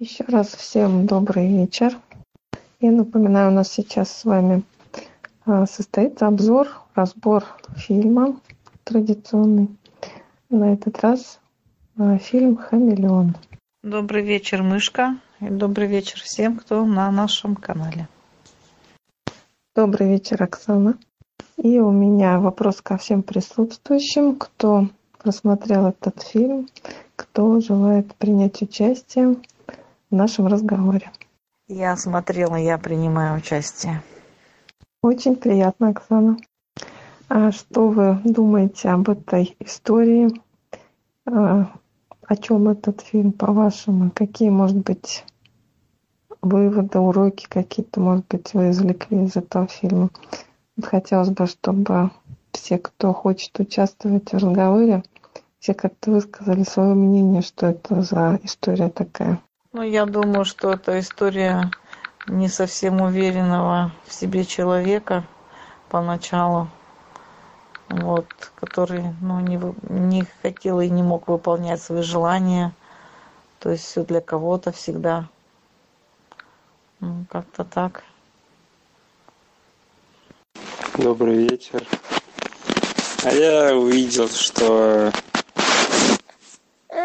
Еще раз всем добрый вечер. Я напоминаю, у нас сейчас с вами а, состоится обзор, разбор фильма традиционный. На этот раз а, фильм «Хамелеон». Добрый вечер, Мышка. И добрый вечер всем, кто на нашем канале. Добрый вечер, Оксана. И у меня вопрос ко всем присутствующим, кто просмотрел этот фильм, кто желает принять участие в нашем разговоре. Я смотрела, я принимаю участие. Очень приятно, Оксана. А что вы думаете об этой истории? А, о чем этот фильм, по-вашему? Какие, может быть, выводы, уроки какие-то, может быть, вы извлекли из этого фильма? Хотелось бы, чтобы все, кто хочет участвовать в разговоре, все как-то высказали свое мнение, что это за история такая. Ну, я думаю, что это история не совсем уверенного в себе человека поначалу, вот, который ну, не, не хотел и не мог выполнять свои желания. То есть все для кого-то всегда. Ну, как-то так. Добрый вечер. А я увидел, что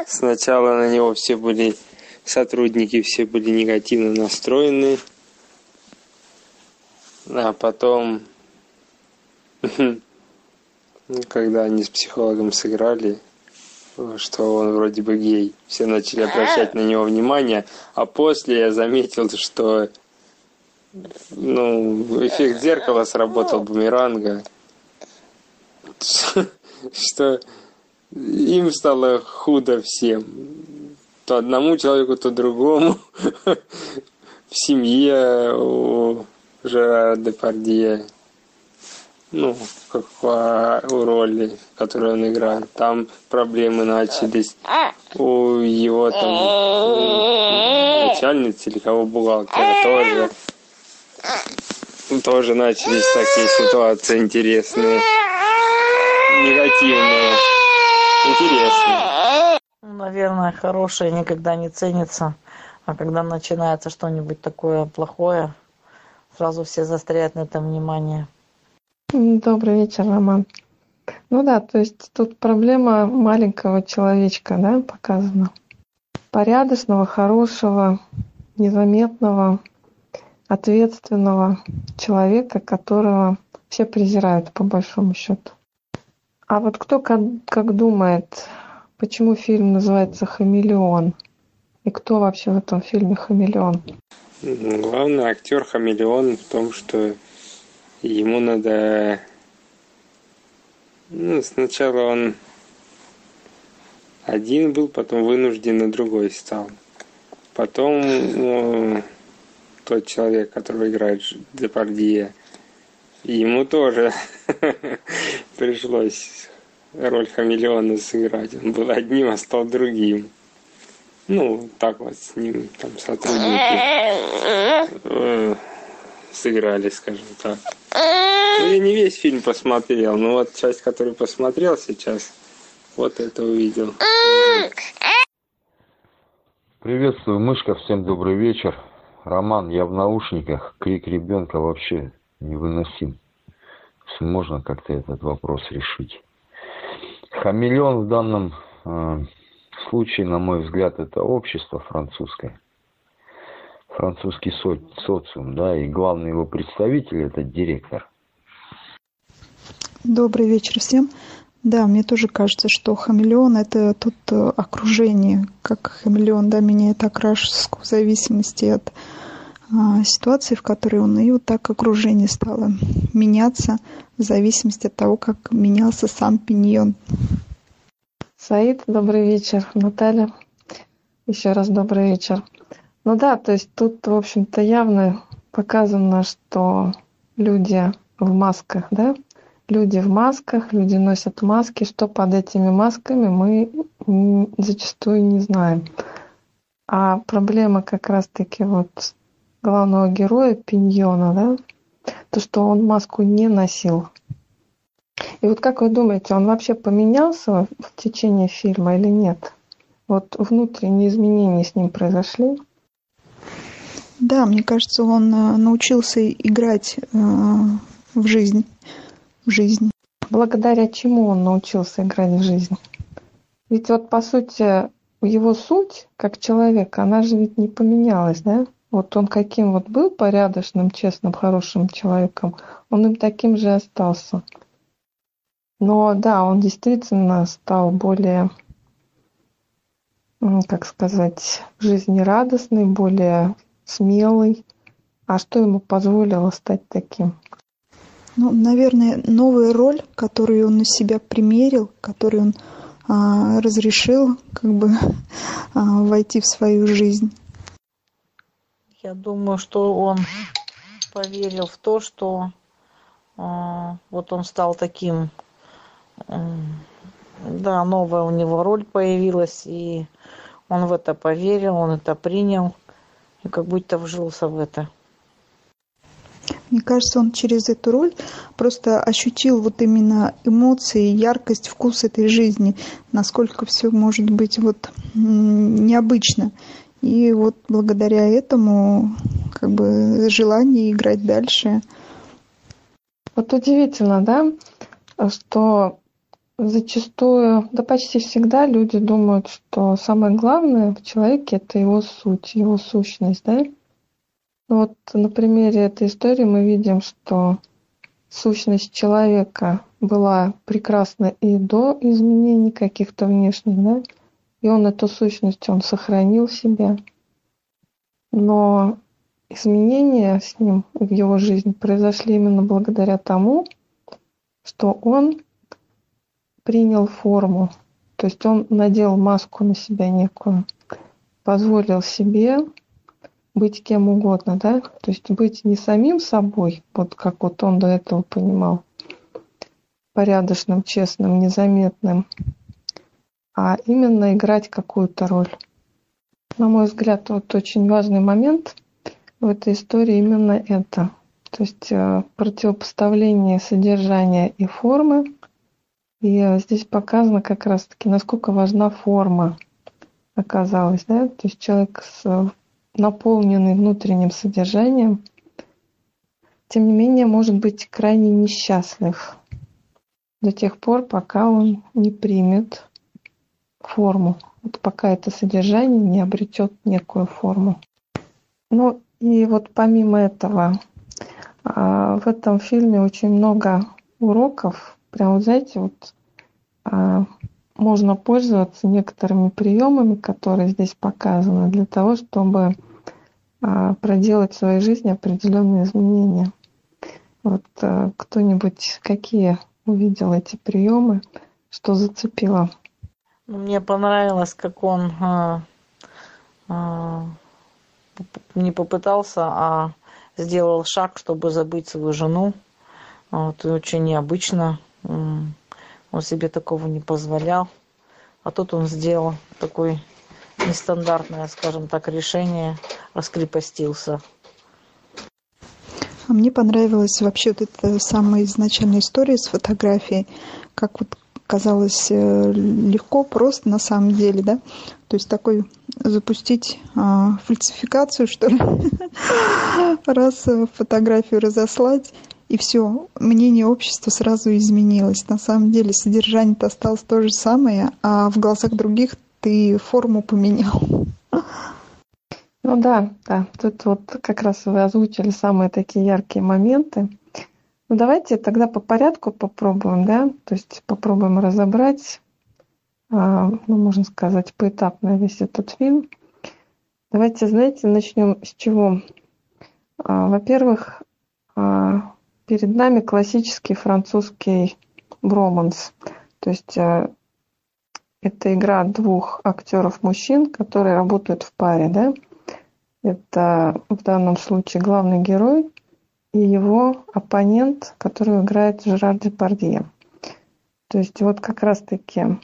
сначала на него все были сотрудники все были негативно настроены. А потом, когда они с психологом сыграли, что он вроде бы гей, все начали обращать на него внимание, а после я заметил, что ну, эффект зеркала сработал бумеранга, что им стало худо всем то одному человеку, то другому. В семье у Жерара Депардье, ну, как у роли, которую он играет. Там проблемы начались у его там начальницы или кого бухгалтера тоже. Тоже начались такие ситуации интересные, негативные, интересные наверное, хорошее никогда не ценится. А когда начинается что-нибудь такое плохое, сразу все застряют на этом внимание. Добрый вечер, Роман. Ну да, то есть тут проблема маленького человечка, да, показана. Порядочного, хорошего, незаметного, ответственного человека, которого все презирают, по большому счету. А вот кто как, как думает, Почему фильм называется «Хамелеон»? И кто вообще в этом фильме хамелеон? Главный актер хамелеон в том, что ему надо... Ну, сначала он один был, потом вынужден на другой стал. Потом ну, тот человек, который играет Депардье, ему тоже пришлось роль хамелеона сыграть. Он был одним, а стал другим. Ну, так вот с ним там сотрудники э, сыграли, скажем так. Ну, я не весь фильм посмотрел, но вот часть, которую посмотрел сейчас, вот это увидел. Приветствую, мышка, всем добрый вечер. Роман, я в наушниках, крик ребенка вообще невыносим. Можно как-то этот вопрос решить. Хамелеон в данном э, случае, на мой взгляд, это общество французское. Французский со социум, да, и главный его представитель это директор. Добрый вечер всем. Да, мне тоже кажется, что хамелеон это тут э, окружение, как хамелеон, да, меняет окраску в зависимости от а, ситуации, в которой он, и вот так окружение стало меняться в зависимости от того, как менялся сам пиньон. Саид, добрый вечер. Наталья, еще раз добрый вечер. Ну да, то есть тут, в общем-то, явно показано, что люди в масках, да, люди в масках, люди носят маски, что под этими масками мы зачастую не знаем. А проблема как раз-таки вот главного героя Пиньона, да, то, что он маску не носил. И вот как вы думаете, он вообще поменялся в течение фильма или нет? Вот внутренние изменения с ним произошли? Да, мне кажется, он э, научился играть э, в жизнь. В жизнь. Благодаря чему он научился играть в жизнь? Ведь вот по сути его суть как человека, она же ведь не поменялась, да? Вот он каким вот был порядочным, честным, хорошим человеком, он им таким же остался. Но да, он действительно стал более, как сказать, жизнерадостный, более смелый. А что ему позволило стать таким? Ну, наверное, новая роль, которую он на себя примерил, которую он а, разрешил как бы а, войти в свою жизнь. Я думаю, что он поверил в то, что а, вот он стал таким, а, да, новая у него роль появилась, и он в это поверил, он это принял, и как будто вжился в это. Мне кажется, он через эту роль просто ощутил вот именно эмоции, яркость, вкус этой жизни, насколько все может быть вот необычно. И вот благодаря этому как бы желание играть дальше. Вот удивительно, да, что зачастую, да почти всегда люди думают, что самое главное в человеке это его суть, его сущность, да? Вот на примере этой истории мы видим, что сущность человека была прекрасна и до изменений каких-то внешних, да, и он эту сущность, он сохранил себе. Но изменения с ним в его жизни произошли именно благодаря тому, что он принял форму, то есть он надел маску на себя некую, позволил себе быть кем угодно, да, то есть быть не самим собой, вот как вот он до этого понимал, порядочным, честным, незаметным, а именно играть какую-то роль. На мой взгляд, вот очень важный момент в этой истории именно это. То есть э, противопоставление содержания и формы. И э, здесь показано как раз-таки, насколько важна форма оказалась. Да? То есть человек с наполненный внутренним содержанием, тем не менее может быть крайне несчастлив до тех пор, пока он не примет форму, вот пока это содержание не обретет некую форму. Ну и вот помимо этого, а, в этом фильме очень много уроков, прям, вот знаете, вот а, можно пользоваться некоторыми приемами, которые здесь показаны, для того, чтобы а, проделать в своей жизни определенные изменения. Вот кто-нибудь какие увидел эти приемы, что зацепило? Мне понравилось, как он а, а, не попытался, а сделал шаг, чтобы забыть свою жену. Вот, и очень необычно. Он себе такого не позволял. А тут он сделал такое нестандартное, скажем так, решение, раскрепостился. А мне понравилась вообще вот эта самая изначальная история с фотографией, как вот казалось э, легко, просто на самом деле, да? То есть такой запустить а, фальсификацию, что ли, раз фотографию разослать, и все, мнение общества сразу изменилось. На самом деле содержание-то осталось то же самое, а в глазах других ты форму поменял. Ну да, да, тут вот как раз вы озвучили самые такие яркие моменты. Ну давайте тогда по порядку попробуем, да, то есть попробуем разобрать, а, ну можно сказать, поэтапно весь этот фильм. Давайте, знаете, начнем с чего? А, во-первых, а, перед нами классический французский броманс. То есть это игра двух актеров-мужчин, которые работают в паре. Да? Это в данном случае главный герой и его оппонент, который играет Жерар Депардье. То есть вот как раз-таки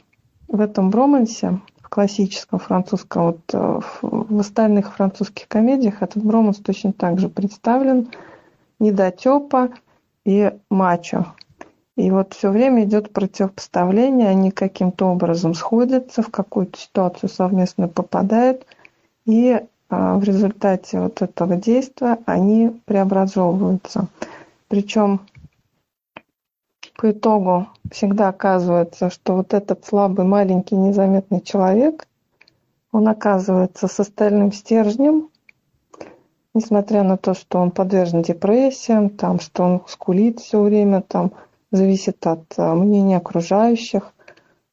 в этом бромансе, в классическом французском, вот э, в остальных французских комедиях этот броманс точно так же представлен. Недотепа, и мачо. И вот все время идет противопоставление, они каким-то образом сходятся, в какую-то ситуацию совместно попадают и в результате вот этого действия они преобразовываются. Причем по итогу всегда оказывается, что вот этот слабый, маленький, незаметный человек, он оказывается с остальным стержнем, несмотря на то, что он подвержен депрессиям, там, что он скулит все время, там, зависит от а, мнения окружающих.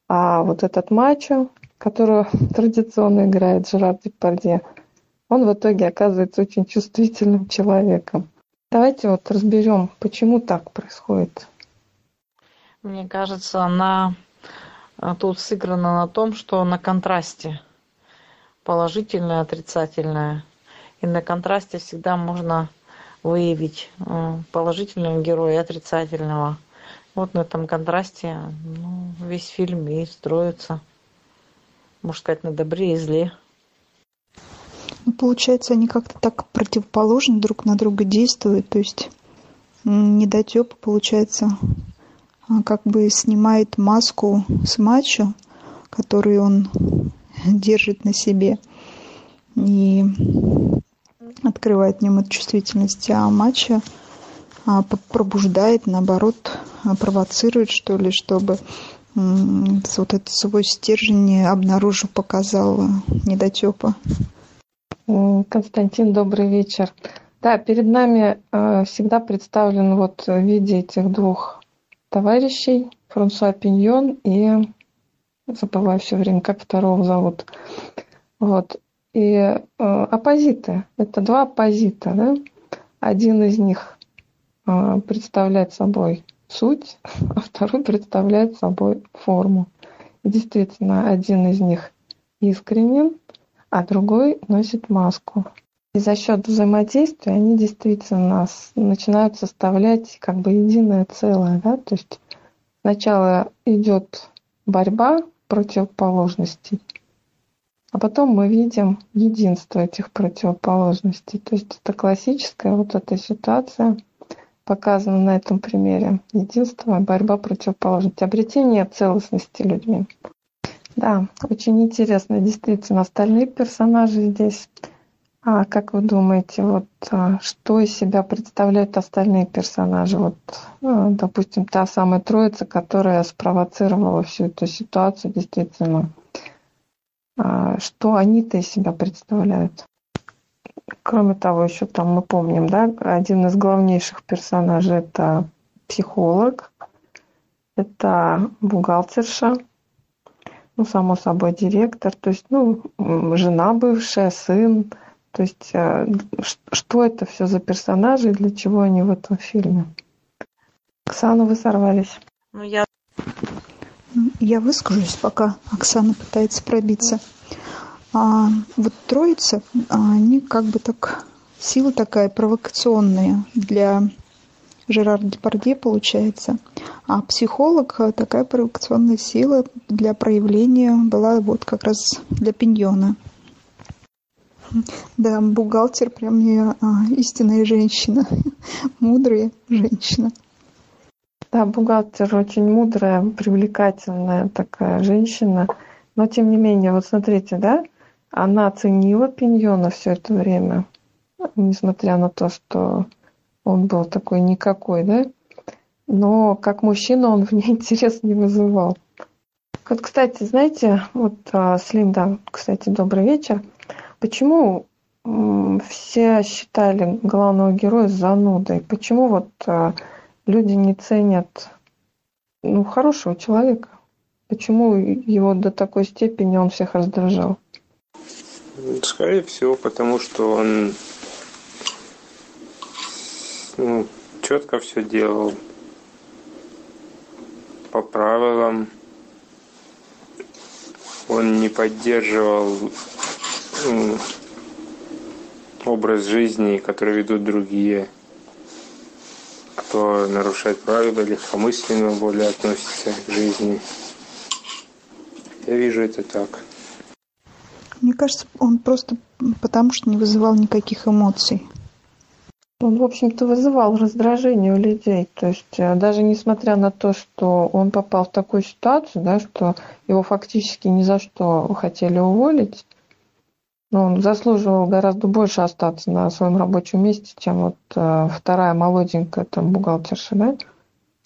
А вот этот мачо, которого традиционно играет Жерар Депардье, он в итоге оказывается очень чувствительным человеком. Давайте вот разберем, почему так происходит. Мне кажется, она а, тут сыграна на том, что на контрасте положительное, отрицательное. И на контрасте всегда можно выявить а, положительного героя и отрицательного. Вот на этом контрасте ну, весь фильм и строится. Можно сказать, на добре и зле. Ну, получается, они как-то так противоположно друг на друга действуют. То есть недотеп, получается, а, как бы снимает маску с мачо, которую он держит на себе, и открывает в нем эту чувствительность, а мачо а, пробуждает, наоборот, а, провоцирует, что ли, чтобы вот этот свой стержень обнаружу показал недотепа. Константин, добрый вечер. Да, перед нами э, всегда представлен вот в виде этих двух товарищей, Франсуа Пиньон и забываю все время, как второго зовут. Вот. И э, оппозиты. Это два оппозита, да? Один из них э, представляет собой суть, а второй представляет собой форму. И действительно, один из них искренен, а другой носит маску. И за счет взаимодействия они действительно начинают составлять как бы единое целое. Да? То есть сначала идет борьба противоположностей, а потом мы видим единство этих противоположностей. То есть это классическая вот эта ситуация, показана на этом примере. Единство борьба противоположностей. Обретение целостности людьми. Да, очень интересно. Действительно, остальные персонажи здесь а как вы думаете, вот а, что из себя представляют остальные персонажи? Вот, ну, допустим, та самая троица, которая спровоцировала всю эту ситуацию, действительно. А, что они-то из себя представляют? Кроме того, еще там мы помним, да, один из главнейших персонажей это психолог, это бухгалтерша, ну, само собой, директор, то есть, ну, жена бывшая, сын, то есть, э, что это все за персонажи и для чего они в этом фильме? Оксана, вы сорвались. Ну, я... я выскажусь, пока Оксана пытается пробиться. А, вот троица, они как бы так, сила такая провокационная для Жерар Депардье получается. А психолог такая провокационная сила для проявления была вот как раз для Пиньона. Да, бухгалтер прям не а, истинная женщина, мудрая женщина. Да, бухгалтер очень мудрая, привлекательная такая женщина. Но тем не менее, вот смотрите, да, она ценила Пиньона все это время, несмотря на то, что он был такой никакой, да. Но как мужчина он в ней интерес не вызывал. Вот, кстати, знаете, вот а, Слим, да, кстати, добрый вечер. Почему все считали главного героя занудой? Почему вот а, люди не ценят ну, хорошего человека? Почему его до такой степени он всех раздражал? Скорее всего, потому что он ну, четко все делал по правилам. Он не поддерживал образ жизни, который ведут другие, кто нарушает правила, легкомысленно более относится к жизни. Я вижу это так. Мне кажется, он просто потому что не вызывал никаких эмоций. Он, в общем-то, вызывал раздражение у людей. То есть э, даже несмотря на то, что он попал в такую ситуацию, да, что его фактически ни за что хотели уволить, Но он заслуживал гораздо больше остаться на своем рабочем месте, чем вот э, вторая молоденькая там бухгалтерша, да?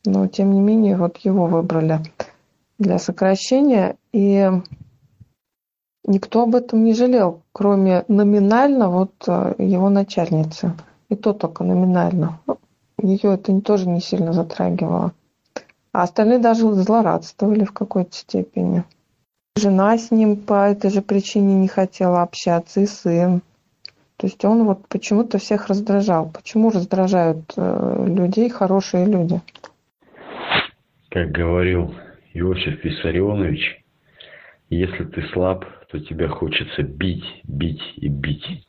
Но тем не менее вот его выбрали для сокращения, и никто об этом не жалел, кроме номинально вот э, его начальницы. И то только номинально. Ее это тоже не сильно затрагивало. А остальные даже злорадствовали в какой-то степени. Жена с ним по этой же причине не хотела общаться, и сын. То есть он вот почему-то всех раздражал. Почему раздражают э, людей хорошие люди? Как говорил Иосиф Виссарионович, если ты слаб, то тебя хочется бить, бить и бить.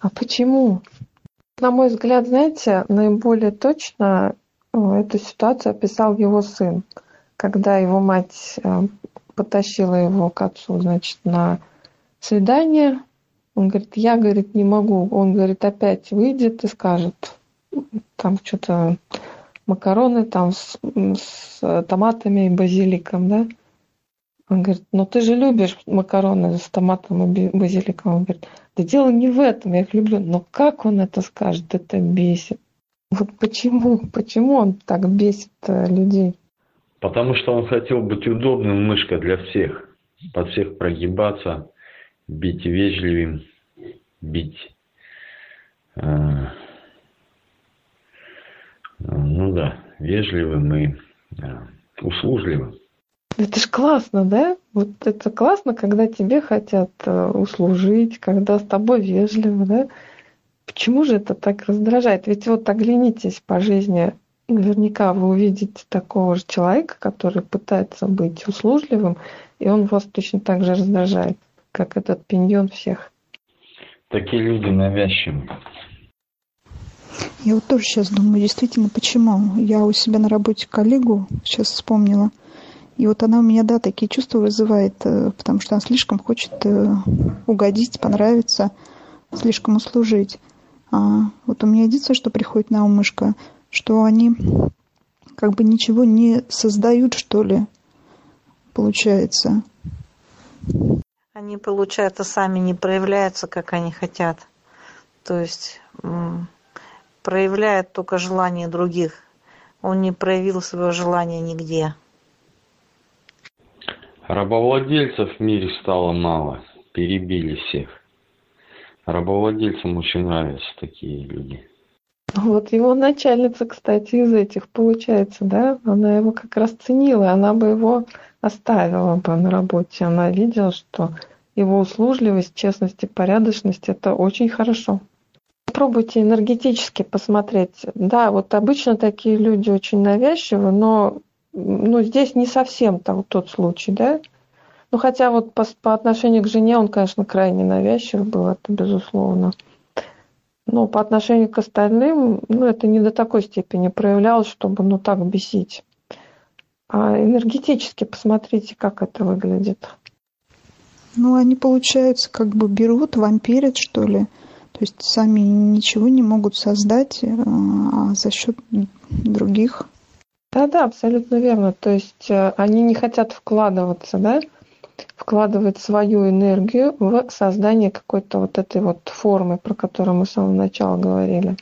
А почему? На мой взгляд, знаете, наиболее точно э, эту ситуацию описал его сын, когда его мать э, потащила его к отцу, значит, на свидание. Он говорит, я, говорит, не могу. Он, говорит, опять выйдет и скажет, там что-то макароны там с, с томатами и базиликом, да? Он говорит, ну ты же любишь макароны с томатом и базиликом. Он говорит, да дело не в этом, я их люблю. Но как он это скажет, это бесит. Вот почему, почему он так бесит э, людей? Потому что он хотел быть удобным мышка для всех. Под всех прогибаться, бить вежливым, бить э, ну да, вежливым и э, услужливым. Это ж классно, да? Вот это классно, когда тебе хотят э, услужить, когда с тобой вежливо, да? Почему же это так раздражает? Ведь вот оглянитесь по жизни, наверняка вы увидите такого же человека, который пытается быть услужливым, и он вас точно так же раздражает, как этот пиньон всех. Такие люди навязчивы. Я вот тоже сейчас думаю, действительно, почему? Я у себя на работе коллегу сейчас вспомнила. И вот она у меня, да, такие чувства вызывает, э, потому что она слишком хочет э, угодить, понравиться, слишком услужить. А вот у меня единственное, что приходит на ум мышка, что они как бы ничего не создают, что ли, получается. Они, получается, сами не проявляются, как они хотят. То есть проявляет только желание других. Он не проявил свое желание нигде. Рабовладельцев в мире стало мало. Перебили всех. Рабовладельцам очень нравятся такие люди. Вот его начальница, кстати, из этих получается, да? Она его как раз ценила, она бы его оставила бы на работе. Она видела, что его услужливость, честность и порядочность – это очень хорошо. Попробуйте энергетически посмотреть. Да, вот обычно такие люди очень навязчивы, но ну, здесь не совсем там тот случай, да? Ну, хотя вот по, по отношению к жене он, конечно, крайне навязчив был, это безусловно. Но по отношению к остальным, ну, это не до такой степени проявлялось, чтобы, ну, так бесить. А энергетически посмотрите, как это выглядит. Ну, они, получается, как бы берут, вампирят, что ли. То есть сами ничего не могут создать, э, а за счет других. Да-да, абсолютно верно. То есть э, они не хотят вкладываться, да, вкладывать свою энергию в создание какой-то вот этой вот формы, про которую мы с самого начала говорили.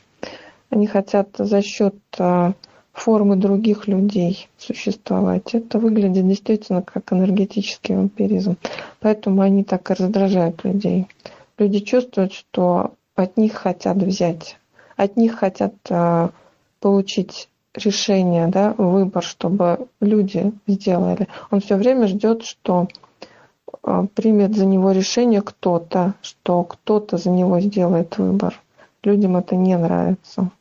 Они хотят за счет э, формы других людей существовать. Это выглядит действительно как энергетический вампиризм. Поэтому они так и раздражают людей. Люди чувствуют, что от них хотят взять, от них хотят э, получить решение, да, выбор, чтобы люди сделали. Он все время ждет, что э, примет за него решение кто-то, что кто-то за него сделает выбор. Людям это не нравится.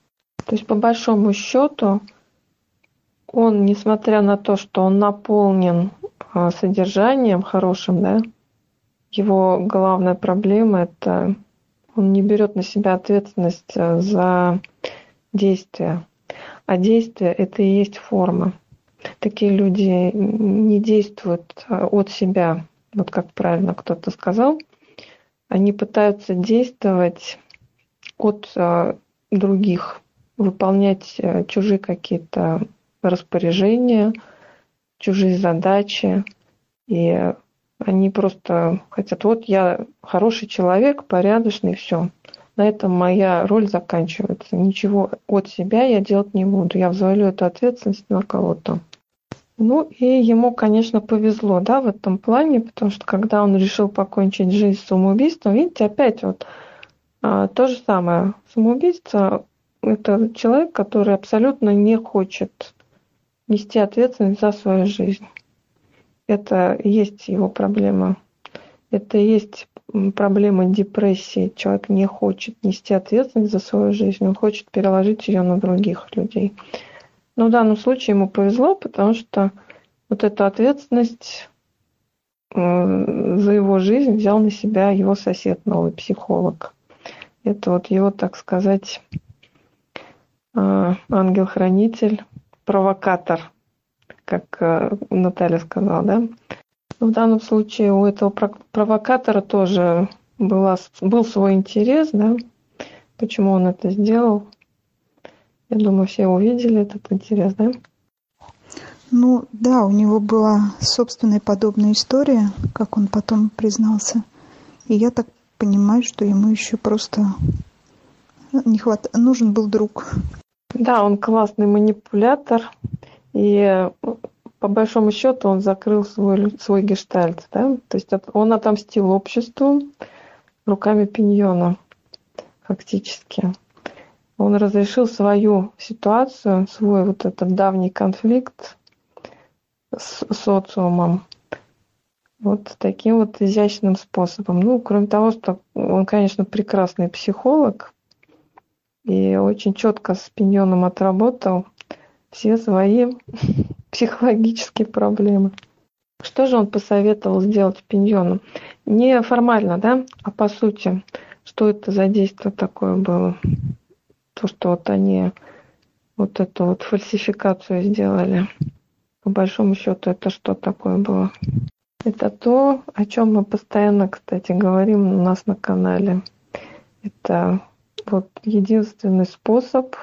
То есть по большому счету он, несмотря на то, что он наполнен э, содержанием хорошим, да, его главная проблема это он не берет на себя ответственность э, за действия. А действия – это и есть форма. Такие люди не действуют э, от себя, вот как правильно кто-то сказал. Они пытаются действовать от э, других, выполнять чужие какие-то распоряжения, чужие задачи. И Они просто хотят, вот я хороший человек, порядочный, все. На этом моя роль заканчивается. Ничего от себя я делать не буду. Я взвалю эту ответственность на кого-то. Ну и ему, конечно, повезло, да, в этом плане, потому что когда он решил покончить жизнь самоубийством, видите, опять вот а, то же самое. Самоубийство – это человек, который абсолютно не хочет нести ответственность за свою жизнь. Это и есть его проблема. Это и есть проблема депрессии. Человек не хочет нести ответственность за свою жизнь, он хочет переложить ее на других людей. Но в данном случае ему повезло, потому что вот эту ответственность э, за его жизнь взял на себя его сосед, новый психолог. Это вот его, так сказать, э, ангел-хранитель, провокатор, как э, Наталья сказала, да? В данном случае у этого провокатора тоже была, был свой интерес, да, почему он это сделал. Я думаю, все увидели этот интерес, да? Ну да, у него была собственная подобная история, как он потом признался. И я так понимаю, что ему еще просто не хват... нужен был друг. Да, он классный манипулятор. И по большому счету он закрыл свой, свой гештальт, да, то есть он отомстил обществу руками пиньона, фактически. Он разрешил свою ситуацию, свой вот этот давний конфликт с социумом вот таким вот изящным способом. Ну, кроме того, что он, конечно, прекрасный психолог и очень четко с пиньоном отработал все свои психологические проблемы. Что же он посоветовал сделать Пиньону? Не формально, да, а по сути, что это за действие такое было? То, что вот они вот эту вот фальсификацию сделали. По большому счету, это что такое было? Это то, о чем мы постоянно, кстати, говорим у нас на канале. Это вот единственный способ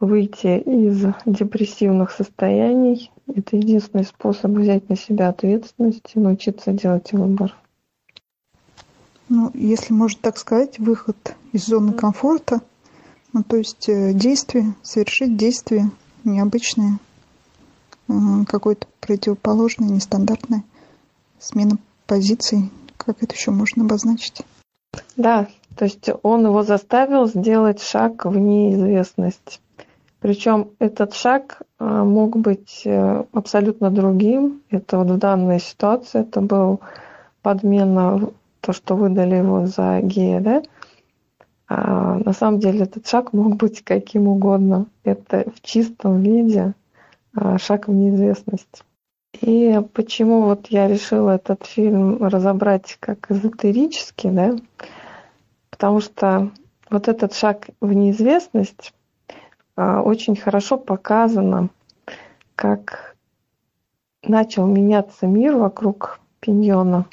выйти из депрессивных состояний. Это единственный способ взять на себя ответственность и научиться делать выбор. Ну, если можно так сказать, выход из зоны комфорта, ну, то есть э, действие, совершить действие необычное, какое-то противоположное, нестандартное, смена позиций, как это еще можно обозначить? Да, то есть он его заставил сделать шаг в неизвестность. Причем этот шаг а, мог быть э, абсолютно другим. Это вот в данной ситуации это был подмена, то, что выдали его за гея, да? А на самом деле этот шаг мог быть каким угодно. Это в чистом виде а, шаг в неизвестность. И почему вот я решила этот фильм разобрать как эзотерический, да? Потому что вот этот шаг в неизвестность очень хорошо показано, как начал меняться мир вокруг пиньона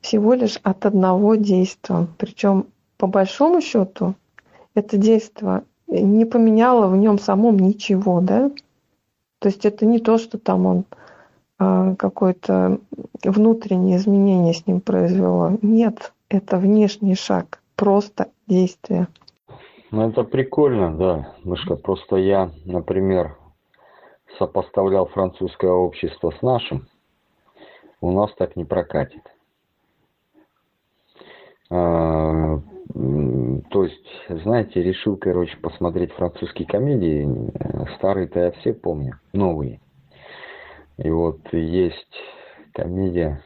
всего лишь от одного действия. Причем, по большому счету, это действие не поменяло в нем самом ничего, да? То есть это не то, что там он а, какое-то внутреннее изменение с ним произвело. Нет, это внешний шаг, просто действие. Ну, это прикольно, да, Мышка. Просто я, например, сопоставлял французское общество с нашим. У нас так не прокатит. А, то есть, знаете, решил, короче, посмотреть французские комедии. Старые-то я все помню, новые. И вот есть комедия,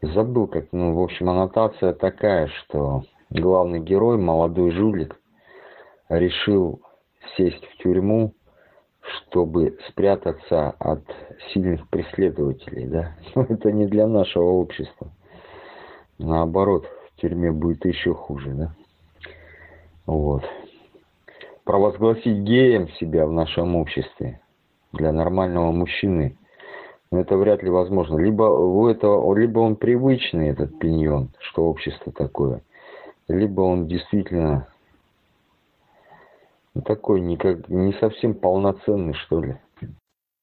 забыл как, ну, в общем, аннотация такая, что главный герой, молодой жулик, решил сесть в тюрьму, чтобы спрятаться от сильных преследователей, да. Но ну, это не для нашего общества. Наоборот, в тюрьме будет еще хуже, да. Вот. Провозгласить геем себя в нашем обществе для нормального мужчины, ну, это вряд ли возможно. Либо, у этого, либо он привычный, этот пиньон, что общество такое – либо он действительно такой никак, не совсем полноценный, что ли.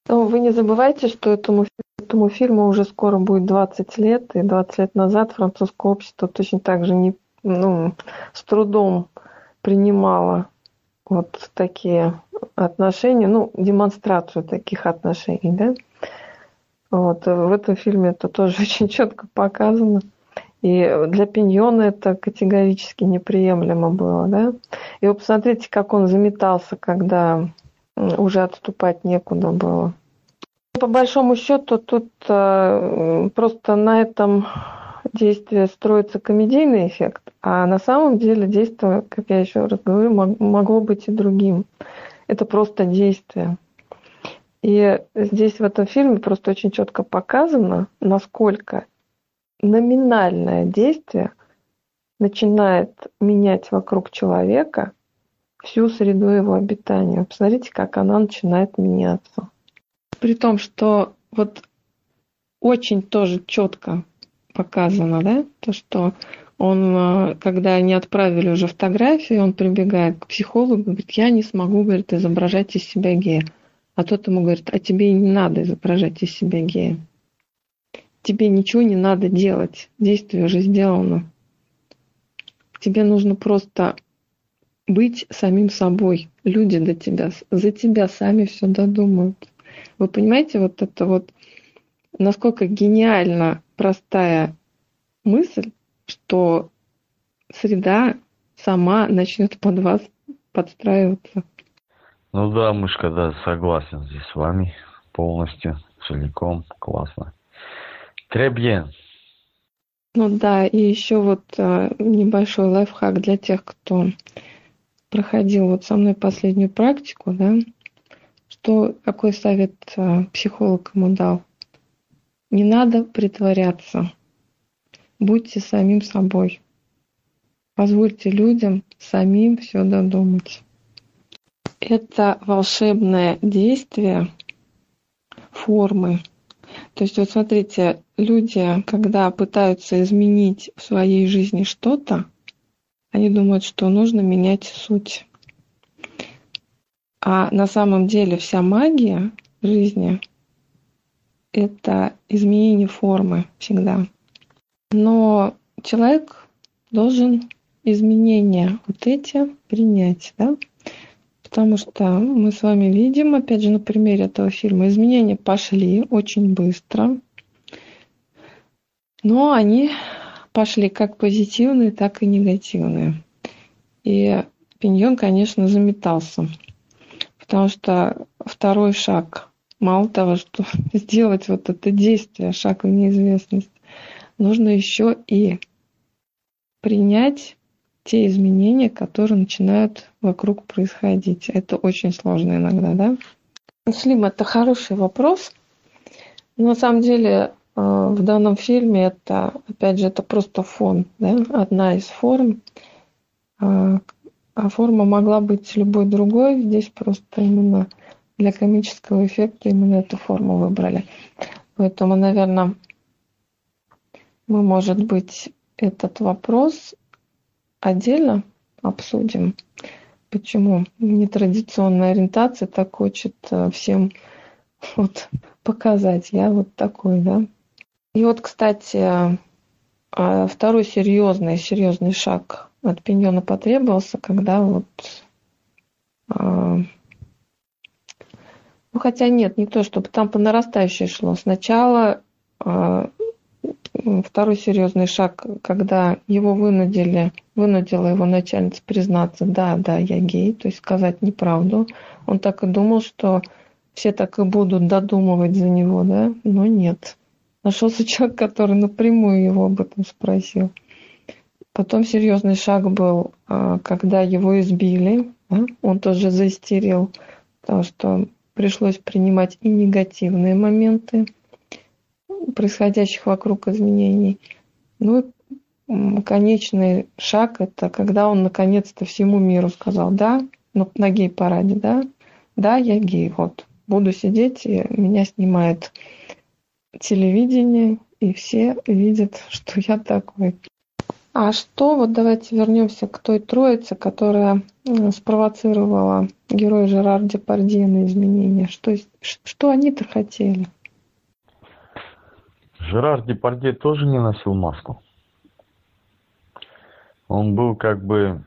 Но вы не забывайте, что этому этому фильму уже скоро будет 20 лет, и 20 лет назад французское общество точно так же не, ну, с трудом принимало вот такие отношения, ну, демонстрацию таких отношений, да. Вот, в этом фильме это тоже очень четко показано. И для Пиньона это категорически неприемлемо было, да. И вы посмотрите, как он заметался, когда уже отступать некуда было. По большому счету тут э, просто на этом действие строится комедийный эффект, а на самом деле действие, как я еще раз говорю, могло быть и другим. Это просто действие. И здесь в этом фильме просто очень четко показано, насколько номинальное действие начинает менять вокруг человека всю среду его обитания. Посмотрите, как она начинает меняться. При том, что вот очень тоже четко показано, да, то, что он, э, когда они отправили уже фотографии, он прибегает к психологу, говорит, я не смогу, говорит, изображать из себя гея. А тот ему говорит, а тебе и не надо изображать из себя гея. Тебе ничего не надо делать, действие уже сделано. Тебе нужно просто быть самим собой. Люди до тебя, за тебя сами все додумают. Вы понимаете, вот это вот, насколько гениально простая мысль, что среда сама начнет под вас подстраиваться. Ну да, мышка, да, согласен здесь с вами полностью, целиком, классно. Très Ну да, и еще вот а, небольшой лайфхак для тех, кто проходил вот со мной последнюю практику, да, что какой совет а, психолог ему дал? Не надо притворяться. Будьте самим собой. Позвольте людям самим все додумать. Это волшебное действие формы. То есть вот смотрите, люди, когда пытаются изменить в своей жизни что-то, они думают, что нужно менять суть. А на самом деле вся магия жизни – это изменение формы всегда. Но человек должен изменения вот эти принять, да? Потому что мы с вами видим, опять же, на примере этого фильма, изменения пошли очень быстро, но они пошли как позитивные, так и негативные. И Пиньон, конечно, заметался, потому что второй шаг, мало того, что сделать вот это действие, шаг в неизвестность, нужно еще и принять те изменения, которые начинают вокруг происходить. Это очень сложно иногда, да? Слим, это хороший вопрос. На самом деле Э, в данном фильме это, опять же, это просто фон, да, одна из форм. А, а форма могла быть любой другой. Здесь просто именно для комического эффекта именно эту форму выбрали. Поэтому, наверное, мы, может быть, этот вопрос отдельно обсудим. Почему нетрадиционная ориентация так хочет э, всем вот показать. Я вот такой, да. И вот, кстати, а, второй серьезный, серьезный шаг от Пиньона потребовался, когда вот а, ну, хотя нет, не то, чтобы там по нарастающей шло. Сначала второй серьезный шаг, когда его вынудили, вынудила его начальница признаться, да, да, я гей, то есть сказать неправду. Он так и думал, что все так и будут додумывать за него, да, но нет нашелся человек, который напрямую его об этом спросил. Потом серьезный шаг был, а, когда его избили. Он тоже заистерил, потому что пришлось принимать и негативные моменты происходящих вокруг изменений. Ну и конечный шаг – это когда он наконец-то всему миру сказал, да, ну, на гей-параде, да, да, я гей, вот, буду сидеть, и меня снимает телевидение, и все видят, что я такой. А что, вот давайте вернемся к той троице, которая спровоцировала героя Жерар Депардье на изменения. Что, что они-то хотели? Жерар Депардье тоже не носил маску. Он был как бы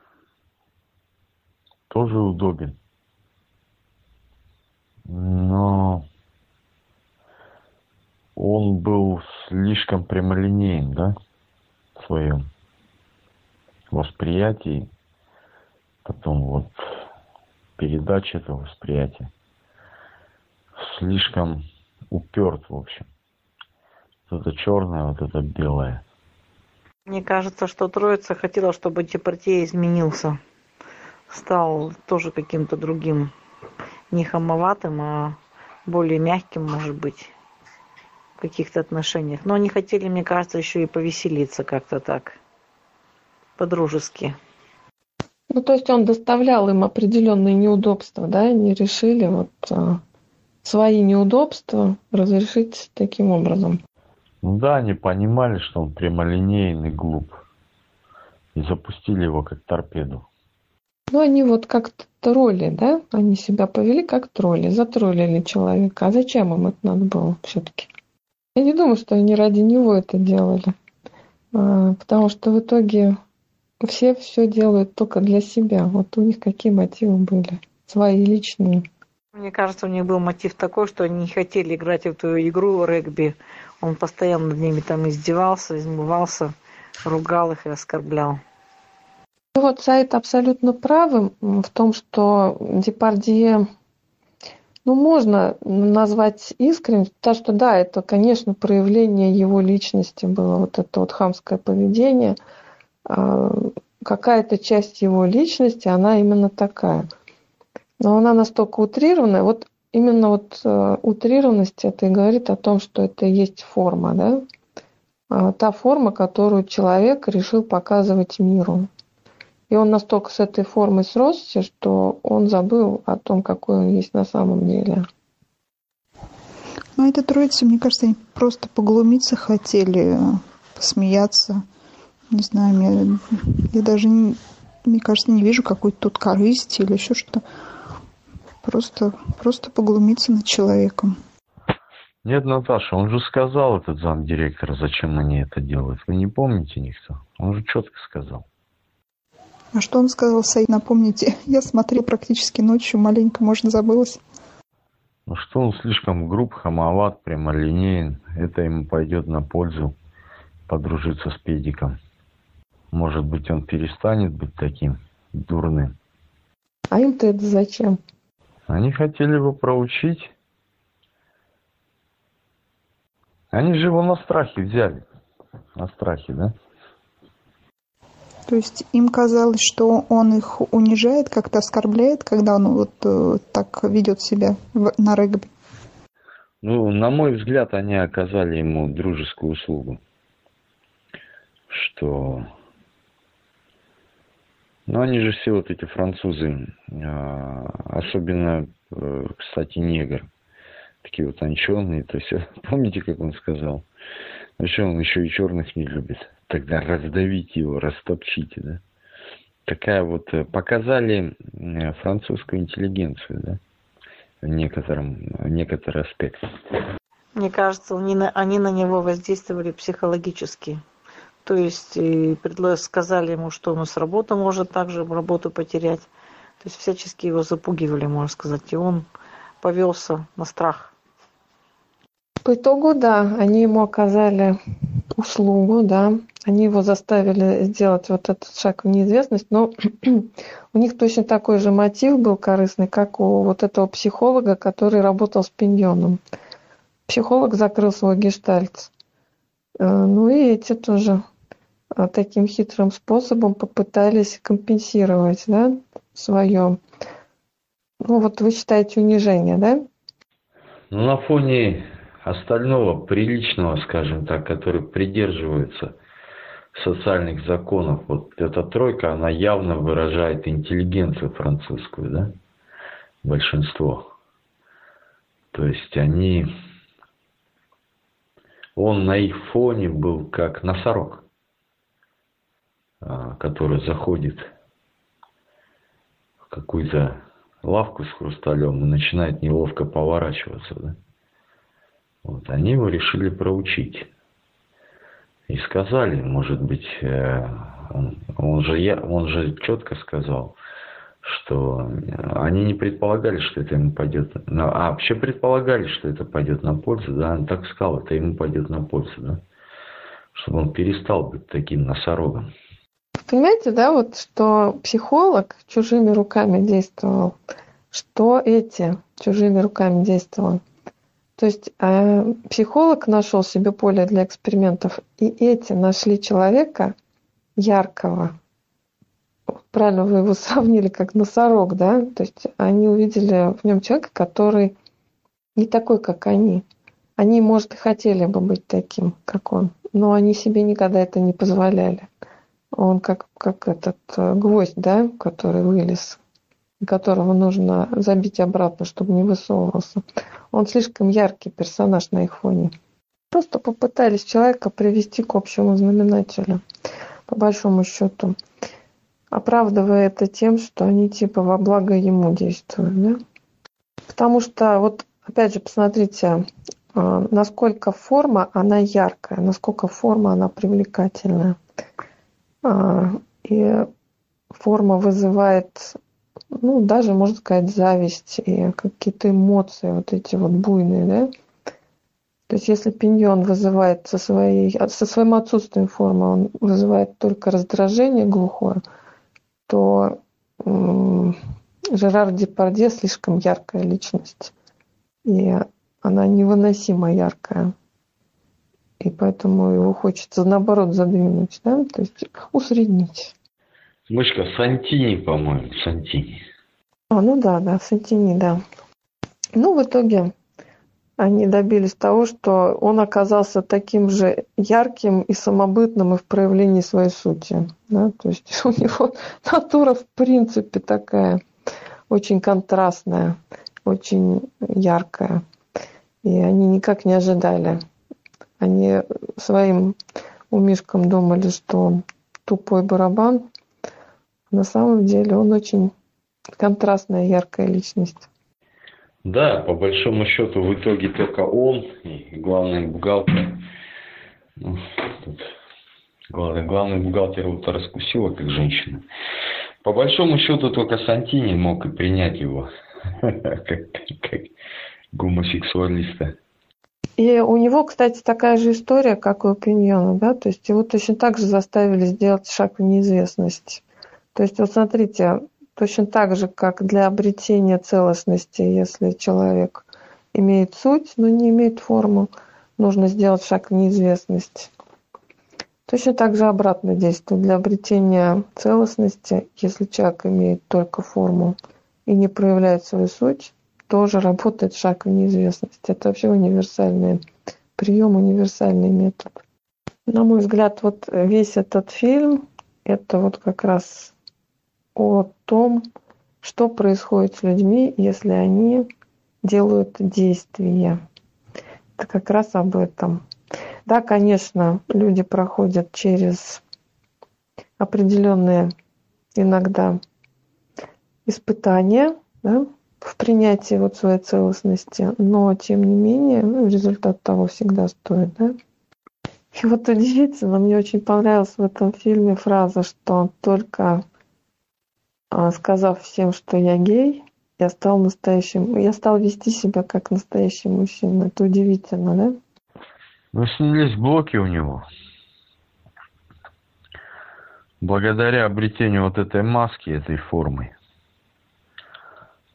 тоже удобен. Но он был слишком прямолинеен, да, в своем восприятии, потом вот передача этого восприятия. Слишком уперт, в общем. Вот это черное, вот это белое. Мне кажется, что Троица хотела, чтобы Департье изменился. Стал тоже каким-то другим. Не хамоватым, а более мягким, может быть, в каких-то отношениях. Но они хотели, мне кажется, еще и повеселиться как-то так, по-дружески. Ну, то есть он доставлял им определенные неудобства, да, они решили вот а, свои неудобства разрешить таким образом. Ну да, они понимали, что он прямолинейный, глуп. И запустили его как торпеду. Ну, они вот как тролли, да? Они себя повели как тролли, затроллили человека. А зачем им это надо было все-таки? Я не думаю, что они ради него это делали. А, потому что в итоге все все делают только для себя. Вот у них какие мотивы были? Свои личные. Мне кажется, у них был мотив такой, что они не хотели играть в эту игру регби. Он постоянно над ними там издевался, измывался, ругал их и оскорблял. Вот Саид абсолютно правым в том, что Депардье, ну, можно назвать искренним, потому что, да, это, конечно, проявление его личности было, вот это вот хамское поведение. А, какая-то часть его личности, она именно такая – но она настолько утрированная. Вот именно вот э, утрированность это и говорит о том, что это и есть форма, да? А, та форма, которую человек решил показывать миру. И он настолько с этой формой сросся, что он забыл о том, какой он есть на самом деле. Ну, это троица, мне кажется, они просто поглумиться хотели, посмеяться. Не знаю, я, я даже, не, мне кажется, не вижу какой-то тут корысти или еще что-то. Просто, просто поглумиться над человеком. Нет, Наташа, он же сказал, этот замдиректора, зачем они это делают. Вы не помните никто? Он же четко сказал. А что он сказал, Саид, напомните? Я смотрел практически ночью, маленько, можно, забылось. Ну что он слишком груб, хамоват, прямолинеен. Это ему пойдет на пользу подружиться с педиком. Может быть, он перестанет быть таким дурным. А им-то это зачем? Они хотели его проучить. Они же его на страхе взяли. На страхе, да? То есть им казалось, что он их унижает, как-то оскорбляет, когда он вот э, так ведет себя в, на регби? Ну, на мой взгляд, они оказали ему дружескую услугу. Что ну, они же все вот эти французы, а, особенно, э, кстати, негр, такие вот анченые, то есть, помните, как он сказал? Вообще он еще и черных не любит. Тогда раздавите его, растопчите, да? Такая вот, э, показали э, французскую интеллигенцию, да? В некотором, в некоторый аспект. Мне кажется, они на, они на него воздействовали психологически. То есть и сказали ему, что он с работы может также работу потерять. То есть всячески его запугивали, можно сказать. И он повелся на страх. По итогу, да, они ему оказали услугу, да, они его заставили сделать вот этот шаг в неизвестность, но у них точно такой же мотив был корыстный, как у вот этого психолога, который работал с пиньоном. Психолог закрыл свой гештальт. Э, ну и эти тоже таким хитрым способом попытались компенсировать да, свое, ну вот вы считаете унижение, да? Ну, на фоне остального приличного, скажем так, который придерживается социальных законов, вот эта тройка, она явно выражает интеллигенцию французскую, да, большинство. То есть они, он на их фоне был как носорог. А, который заходит в какую-то лавку с хрусталем и начинает неловко поворачиваться, да? Вот, они его решили проучить. и сказали, может быть, э, он, он, же, я, он же четко сказал, что они не предполагали, что это ему пойдет, а вообще предполагали, что это пойдет на пользу, да, он так сказал, это ему пойдет на пользу, да, чтобы он перестал быть таким носорогом. Понимаете, да, вот что психолог чужими руками действовал, что эти чужими руками действовал. То есть э, психолог нашел себе поле для экспериментов, и эти нашли человека яркого. Правильно вы его сравнили как носорог, да? То есть они увидели в нем человека, который не такой, как они. Они, может, и хотели бы быть таким, как он, но они себе никогда это не позволяли. Он как, как этот э, гвоздь, да, который вылез, которого нужно забить обратно, чтобы не высовывался. Он слишком яркий персонаж на их фоне. Просто попытались человека привести к общему знаменателю, по большому счету, оправдывая это тем, что они типа во благо ему действуют. Да? Потому что, вот опять же, посмотрите, э, насколько форма, она яркая, насколько форма, она привлекательная. А, и форма вызывает, ну, даже, можно сказать, зависть и какие-то эмоции вот эти вот буйные, да. То есть если пиньон вызывает со, своей, со своим отсутствием формы, он вызывает только раздражение глухое, то м- Жерар Депардье слишком яркая личность. И она невыносимо яркая и поэтому его хочется наоборот задвинуть, да, то есть усреднить. Мышка Сантини, по-моему, Сантини. А, ну да, да, Сантини, да. Ну, в итоге они добились того, что он оказался таким же ярким и самобытным и в проявлении своей сути. Да? То есть у него натура в принципе такая очень контрастная, очень яркая. И они никак не ожидали они своим умишкам думали, что тупой барабан. На самом деле он очень контрастная, яркая личность. Да, по большому счету в итоге только он и главный бухгалтер. Ну, тут главный, главный бухгалтер вот раскусила как женщина. По большому счету только Сантини мог и принять его как, как гомосексуалиста. И у него, кстати, такая же история, как и у Пиньона, да, то есть его точно так же заставили сделать шаг в неизвестность. То есть, вот смотрите, точно так же, как для обретения целостности, если человек имеет суть, но не имеет форму, нужно сделать шаг в неизвестность. Точно так же обратное действие. Для обретения целостности, если человек имеет только форму и не проявляет свою суть, тоже работает шаг в неизвестность. Это вообще универсальный прием, универсальный метод. На мой взгляд, вот весь этот фильм, это вот как раз о том, что происходит с людьми, если они делают действия. Это как раз об этом. Да, конечно, люди проходят через определенные иногда испытания, да, в принятии вот своей целостности, но тем не менее ну, результат того всегда стоит, да? И вот удивительно, мне очень понравилась в этом фильме фраза, что только а, сказав всем, что я гей, я стал настоящим, я стал вести себя как настоящий мужчина. Это удивительно, да? Ну, снялись блоки у него. Благодаря обретению вот этой маски, этой формы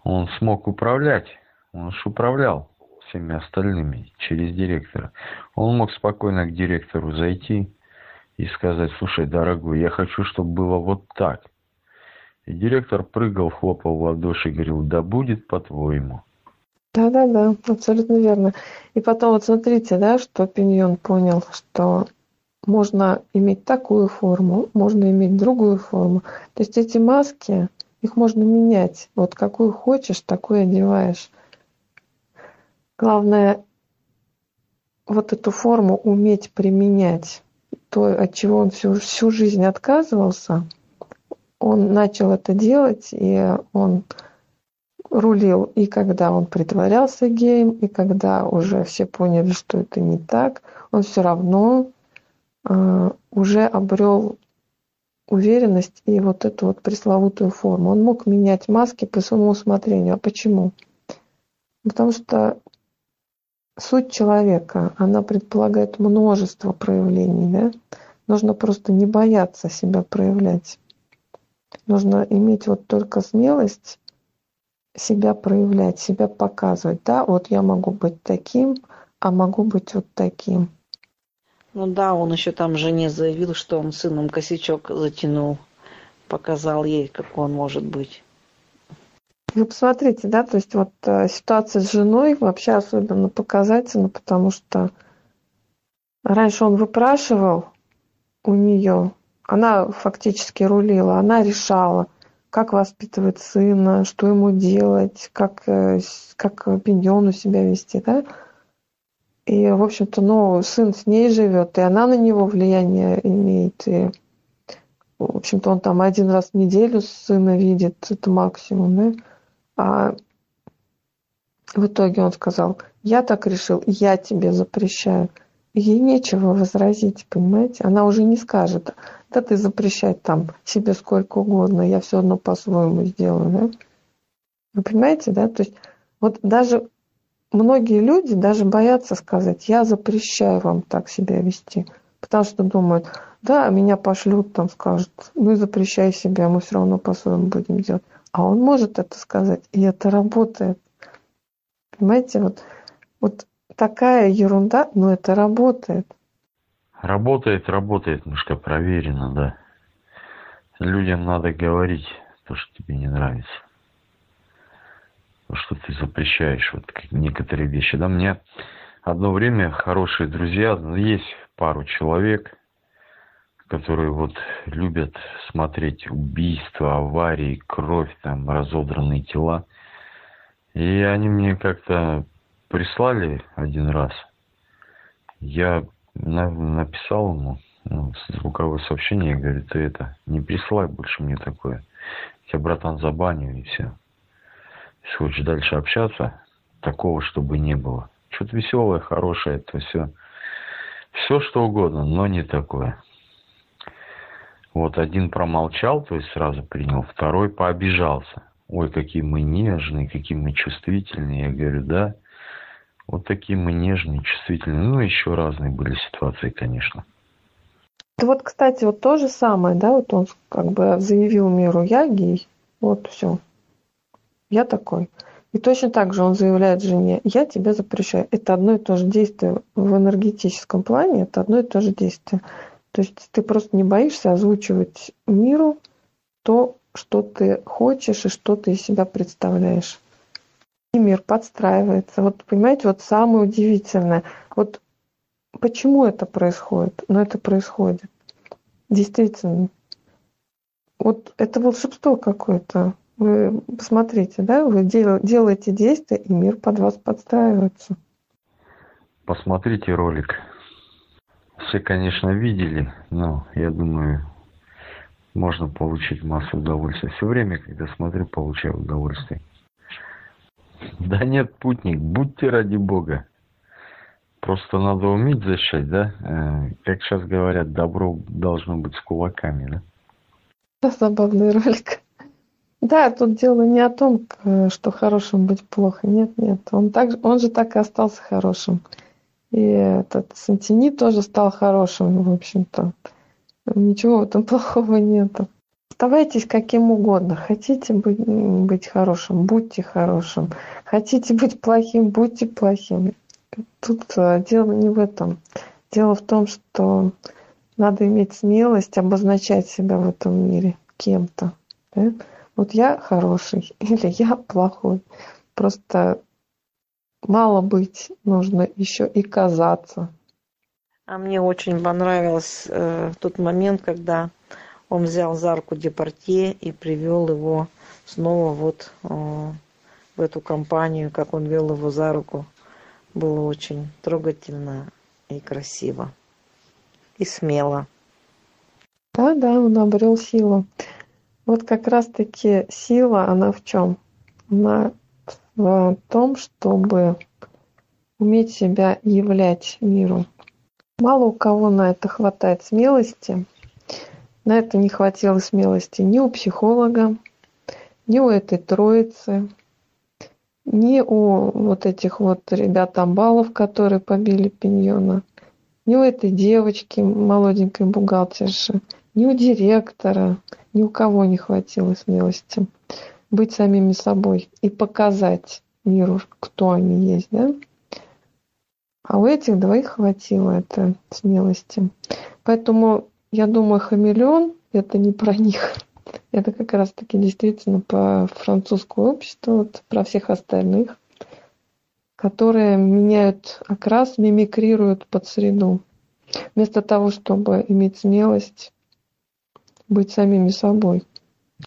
он смог управлять, он же управлял всеми остальными через директора. Он мог спокойно к директору зайти и сказать, слушай, дорогой, я хочу, чтобы было вот так. И директор прыгал, хлопал в ладоши и говорил, да будет по-твоему. Да-да-да, абсолютно верно. И потом вот смотрите, да, что Пиньон понял, что можно иметь такую форму, можно иметь другую форму. То есть эти маски, их можно менять. Вот какую хочешь, такую одеваешь. Главное, вот эту форму уметь применять. То, от чего он всю, всю жизнь отказывался, он начал это делать, и он рулил и когда он притворялся геем, и когда уже все поняли, что это не так, он все равно э, уже обрел уверенность и вот эту вот пресловутую форму. Он мог менять маски по своему усмотрению. А почему? Потому что суть человека, она предполагает множество проявлений, да? Нужно просто не бояться себя проявлять. Нужно иметь вот только смелость себя проявлять, себя показывать. Да, вот я могу быть таким, а могу быть вот таким. Ну да, он еще там жене заявил, что он сыном косячок затянул, показал ей, как он может быть. Вы посмотрите, да, то есть вот э, ситуация с женой вообще особенно показательна, потому что раньше он выпрашивал у нее, она фактически рулила, она решала, как воспитывать сына, что ему делать, как, э, как пиньону себя вести, да. И, в общем-то, ну, сын с ней живет, и она на него влияние имеет. И, в общем-то, он там один раз в неделю сына видит, это максимум, да. А в итоге он сказал, я так решил, я тебе запрещаю. Ей нечего возразить, понимаете? Она уже не скажет, да ты запрещай там себе сколько угодно, я все равно по-своему сделаю, да? Вы понимаете, да? То есть вот даже многие люди даже боятся сказать, я запрещаю вам так себя вести, потому что думают, да, меня пошлют, там скажут, ну и запрещай себя, мы все равно по-своему будем делать. А он может это сказать, и это работает. Понимаете, вот, вот такая ерунда, но это работает. Работает, работает, мышка, проверено, да. Людям надо говорить то, что тебе не нравится. То, что ты запрещаешь вот некоторые вещи. Да, мне одно время хорошие друзья, ну, есть пару человек, которые вот любят смотреть убийства, аварии, кровь, там, разодранные тела. И они мне как-то прислали один раз. Я на, написал ему ну, звуковое сообщение, говорю, ты это, не присылай больше мне такое. Я, братан, забаню и все. Если хочешь дальше общаться, такого, чтобы не было. Что-то веселое, хорошее, это все. Все что угодно, но не такое. Вот один промолчал, то есть сразу принял, второй пообижался. Ой, какие мы нежные, какие мы чувствительные. Я говорю, да, вот такие мы нежные, чувствительные. Ну, еще разные были ситуации, конечно. Вот, кстати, вот то же самое, да, вот он как бы заявил миру, я гей, вот все, я такой. И точно так же он заявляет жене, я тебя запрещаю. Это одно и то же действие в энергетическом плане, это одно и то же действие. То есть ты просто не боишься озвучивать миру то, что ты хочешь и что ты из себя представляешь. И мир подстраивается. Вот понимаете, вот самое удивительное. Вот почему это происходит? Но это происходит. Действительно. Вот это волшебство какое-то. Вы посмотрите, да, вы делаете действия, и мир под вас подстраивается. Посмотрите ролик все, конечно, видели, но я думаю, можно получить массу удовольствия. Все время, когда смотрю, получаю удовольствие. Да нет, путник, будьте ради Бога. Просто надо уметь защищать, да? Э, как сейчас говорят, добро должно быть с кулаками, да? Да, забавный ролик. Да, тут дело не о том, что хорошим быть плохо. Нет, нет. Он, так, он же так и остался хорошим. И этот Сантини тоже стал хорошим, в общем-то. Ничего в этом плохого нету. Оставайтесь каким угодно. Хотите быть, быть хорошим, будьте хорошим. Хотите быть плохим, будьте плохим. Тут а, дело не в этом. Дело в том, что надо иметь смелость обозначать себя в этом мире кем-то. Да? Вот я хороший или я плохой. Просто мало быть, нужно еще и казаться. А мне очень понравился э, тот момент, когда он взял за руку Департье и привел его снова вот э, в эту компанию, как он вел его за руку. Было очень трогательно и красиво. И смело. Да, да, он обрел силу. Вот как раз-таки сила, она в чем? Она в том, чтобы уметь себя являть миру. Мало у кого на это хватает смелости. На это не хватило смелости ни у психолога, ни у этой троицы, ни у вот этих вот ребят амбалов, которые побили Пиньона, ни у этой девочки, молоденькой бухгалтерши, ни у директора, ни у кого не хватило смелости быть самими собой и показать миру, кто они есть, да? А у этих двоих хватило этой смелости. Поэтому я думаю, хамелеон – это не про них. Это как раз-таки действительно по французскому обществу, вот, про всех остальных, которые меняют окрас, мимикрируют под среду. Вместо того, чтобы иметь смелость быть самими собой –